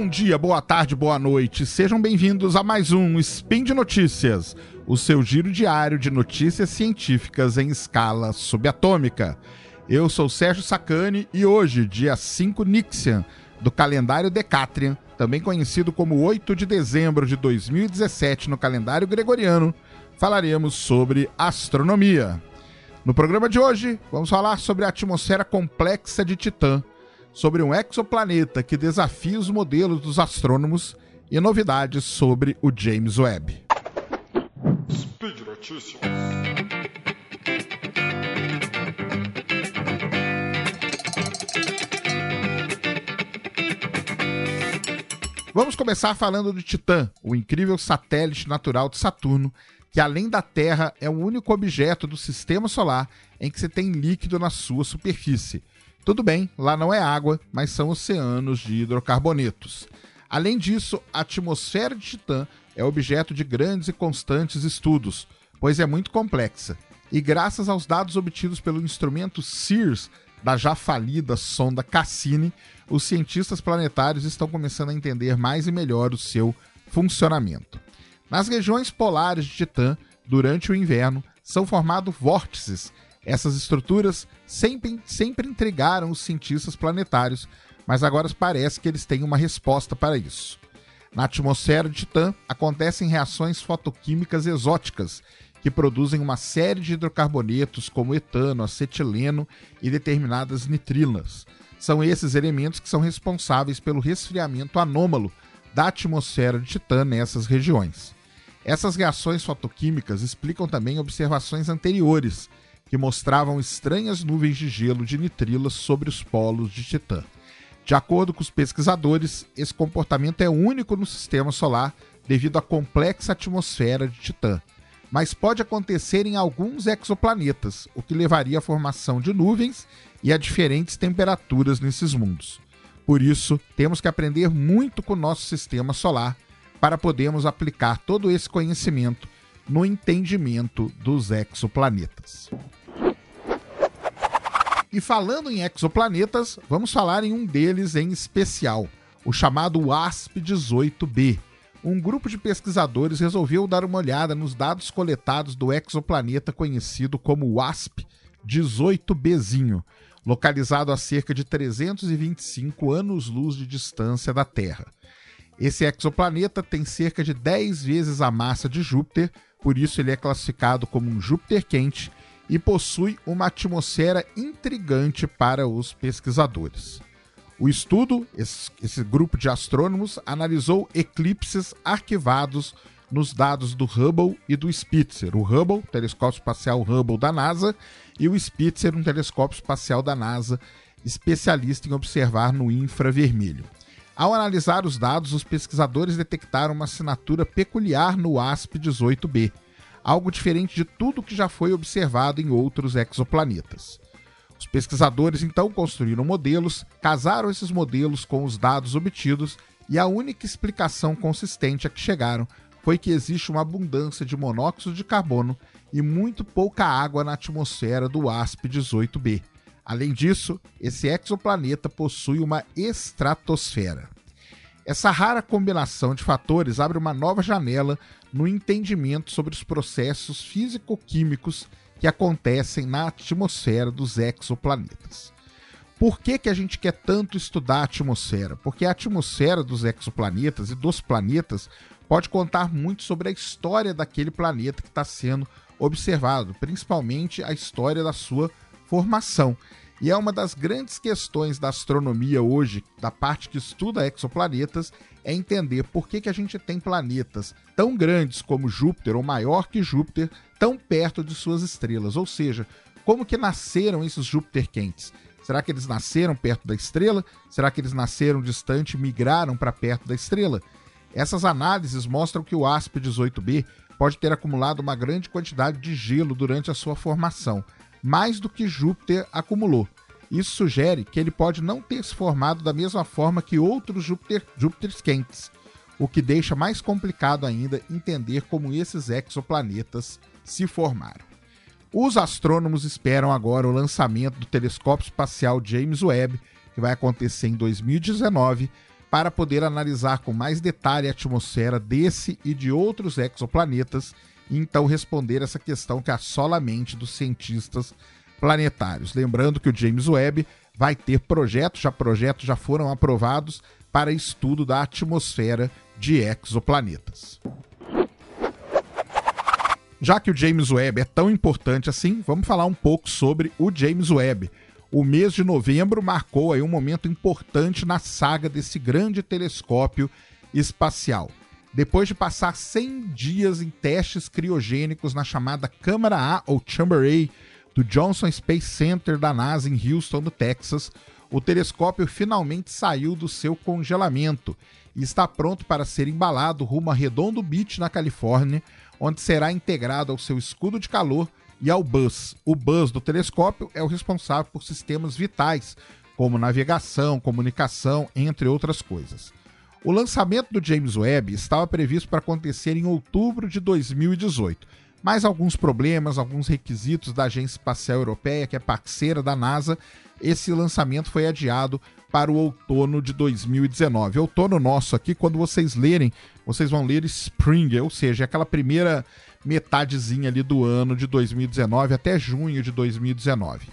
Bom dia, boa tarde, boa noite. Sejam bem-vindos a mais um Spin de Notícias, o seu giro diário de notícias científicas em escala subatômica. Eu sou Sérgio Sacani e hoje, dia 5 Nixian, do calendário Decatrian, também conhecido como 8 de dezembro de 2017 no calendário gregoriano, falaremos sobre astronomia. No programa de hoje, vamos falar sobre a atmosfera complexa de Titã, sobre um exoplaneta que desafia os modelos dos astrônomos e novidades sobre o James Webb. Speed Notícias. Vamos começar falando do Titã, o incrível satélite natural de Saturno, que além da Terra é o único objeto do sistema solar em que se tem líquido na sua superfície. Tudo bem, lá não é água, mas são oceanos de hidrocarbonetos. Além disso, a atmosfera de Titã é objeto de grandes e constantes estudos, pois é muito complexa. E graças aos dados obtidos pelo instrumento SEARS da já falida sonda Cassini, os cientistas planetários estão começando a entender mais e melhor o seu funcionamento. Nas regiões polares de Titã, durante o inverno, são formados vórtices. Essas estruturas sempre, sempre intrigaram os cientistas planetários, mas agora parece que eles têm uma resposta para isso. Na atmosfera de Titã acontecem reações fotoquímicas exóticas que produzem uma série de hidrocarbonetos como etano, acetileno e determinadas nitrilas. São esses elementos que são responsáveis pelo resfriamento anômalo da atmosfera de Titã nessas regiões. Essas reações fotoquímicas explicam também observações anteriores, que mostravam estranhas nuvens de gelo de nitrilas sobre os polos de Titã. De acordo com os pesquisadores, esse comportamento é único no sistema solar devido à complexa atmosfera de Titã, mas pode acontecer em alguns exoplanetas, o que levaria à formação de nuvens e a diferentes temperaturas nesses mundos. Por isso, temos que aprender muito com o nosso sistema solar para podermos aplicar todo esse conhecimento no entendimento dos exoplanetas. E falando em exoplanetas, vamos falar em um deles em especial, o chamado WASP-18b. Um grupo de pesquisadores resolveu dar uma olhada nos dados coletados do exoplaneta conhecido como WASP-18bzinho, localizado a cerca de 325 anos-luz de distância da Terra. Esse exoplaneta tem cerca de 10 vezes a massa de Júpiter, por isso ele é classificado como um Júpiter quente e possui uma atmosfera intrigante para os pesquisadores. O estudo, esse, esse, grupo de astrônomos, analisou eclipses arquivados nos dados do Hubble e do Spitzer. O Hubble, telescópio espacial Hubble da NASA, e o Spitzer, um telescópio espacial da NASA, especialista em observar no infravermelho. Ao analisar os dados, os pesquisadores detectaram uma assinatura peculiar no ASP-18b, algo diferente de tudo que já foi observado em outros exoplanetas. Os pesquisadores então construíram modelos, casaram esses modelos com os dados obtidos e a única explicação consistente a que chegaram foi que existe uma abundância de monóxido de carbono e muito pouca água na atmosfera do ASP-18b. Além disso, esse exoplaneta possui uma estratosfera. Essa rara combinação de fatores abre uma nova janela no entendimento sobre os processos físico-químicos que acontecem na atmosfera dos exoplanetas. Por que, que a gente quer tanto estudar a atmosfera? Porque a atmosfera dos exoplanetas e dos planetas pode contar muito sobre a história daquele planeta que está sendo observado, principalmente a história da sua formação. E é uma das grandes questões da astronomia hoje, da parte que estuda exoplanetas, é entender por que, que a gente tem planetas tão grandes como Júpiter ou maior que Júpiter tão perto de suas estrelas. Ou seja, como que nasceram esses Júpiter quentes? Será que eles nasceram perto da estrela? Será que eles nasceram distante e migraram para perto da estrela? Essas análises mostram que o ASP-18b pode ter acumulado uma grande quantidade de gelo durante a sua formação, mais do que Júpiter acumulou. Isso sugere que ele pode não ter se formado da mesma forma que outros Júpiter, Júpiters quentes, o que deixa mais complicado ainda entender como esses exoplanetas se formaram. Os astrônomos esperam agora o lançamento do telescópio espacial James Webb, que vai acontecer em 2019, para poder analisar com mais detalhe a atmosfera desse e de outros exoplanetas e então responder essa questão que assola a mente dos cientistas planetários. Lembrando que o James Webb vai ter projetos, já projetos já foram aprovados para estudo da atmosfera de exoplanetas. Já que o James Webb é tão importante assim, vamos falar um pouco sobre o James Webb. O mês de novembro marcou aí um momento importante na saga desse grande telescópio espacial. Depois de passar 100 dias em testes criogênicos na chamada Câmara A ou Chamber A do Johnson Space Center da NASA em Houston, no Texas, o telescópio finalmente saiu do seu congelamento e está pronto para ser embalado rumo a Redondo Beach, na Califórnia, onde será integrado ao seu escudo de calor e ao bus. O bus do telescópio é o responsável por sistemas vitais, como navegação, comunicação, entre outras coisas. O lançamento do James Webb estava previsto para acontecer em outubro de 2018, mas alguns problemas, alguns requisitos da Agência Espacial Europeia, que é parceira da NASA, esse lançamento foi adiado para o outono de 2019. Outono nosso aqui, quando vocês lerem, vocês vão ler Spring, ou seja, aquela primeira metadezinha ali do ano de 2019 até junho de 2019.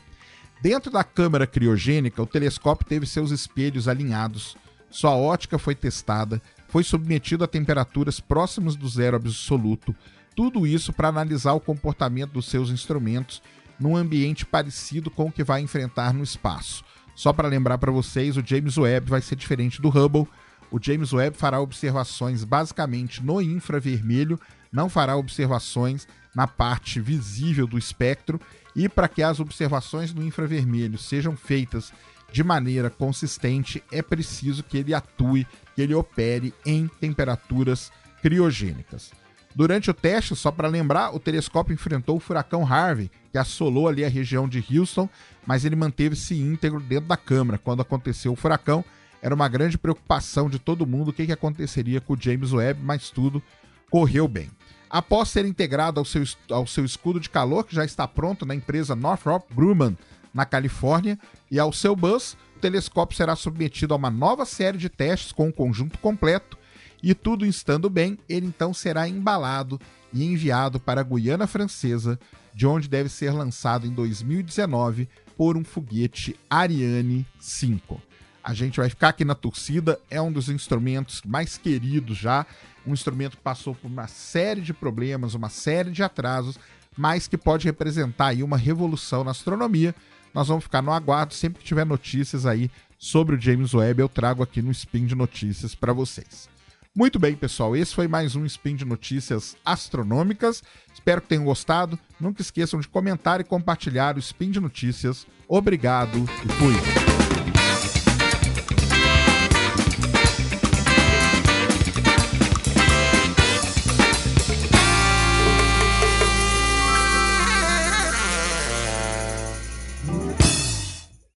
Dentro da câmara criogênica, o telescópio teve seus espelhos alinhados, sua ótica foi testada, foi submetido a temperaturas próximas do zero absoluto, tudo isso para analisar o comportamento dos seus instrumentos num ambiente parecido com o que vai enfrentar no espaço. Só para lembrar para vocês, o James Webb vai ser diferente do Hubble. O James Webb fará observações basicamente no infravermelho, não fará observações na parte visível do espectro. E para que as observações no infravermelho sejam feitas de maneira consistente, é preciso que ele atue, que ele opere em temperaturas criogênicas. Durante o teste, só para lembrar, o telescópio enfrentou o furacão Harvey, que assolou ali a região de Houston, mas ele manteve-se íntegro dentro da câmara. Quando aconteceu o furacão, era uma grande preocupação de todo mundo o que, que aconteceria com o James Webb, mas tudo correu bem. Após ser integrado ao seu, ao seu escudo de calor, que já está pronto na empresa Northrop Grumman, na Califórnia, e ao seu bus, o telescópio será submetido a uma nova série de testes com o conjunto completo e tudo estando bem, ele então será embalado e enviado para a Guiana Francesa, de onde deve ser lançado em 2019 por um foguete Ariane 5. A gente vai ficar aqui na torcida, é um dos instrumentos mais queridos já, um instrumento que passou por uma série de problemas, uma série de atrasos, mas que pode representar aí uma revolução na astronomia. Nós vamos ficar no aguardo, sempre que tiver notícias aí sobre o James Webb, eu trago aqui no Spin de Notícias para vocês. Muito bem, pessoal. Esse foi mais um Spin de Notícias Astronômicas. Espero que tenham gostado. Nunca esqueçam de comentar e compartilhar o Spin de Notícias. Obrigado e fui.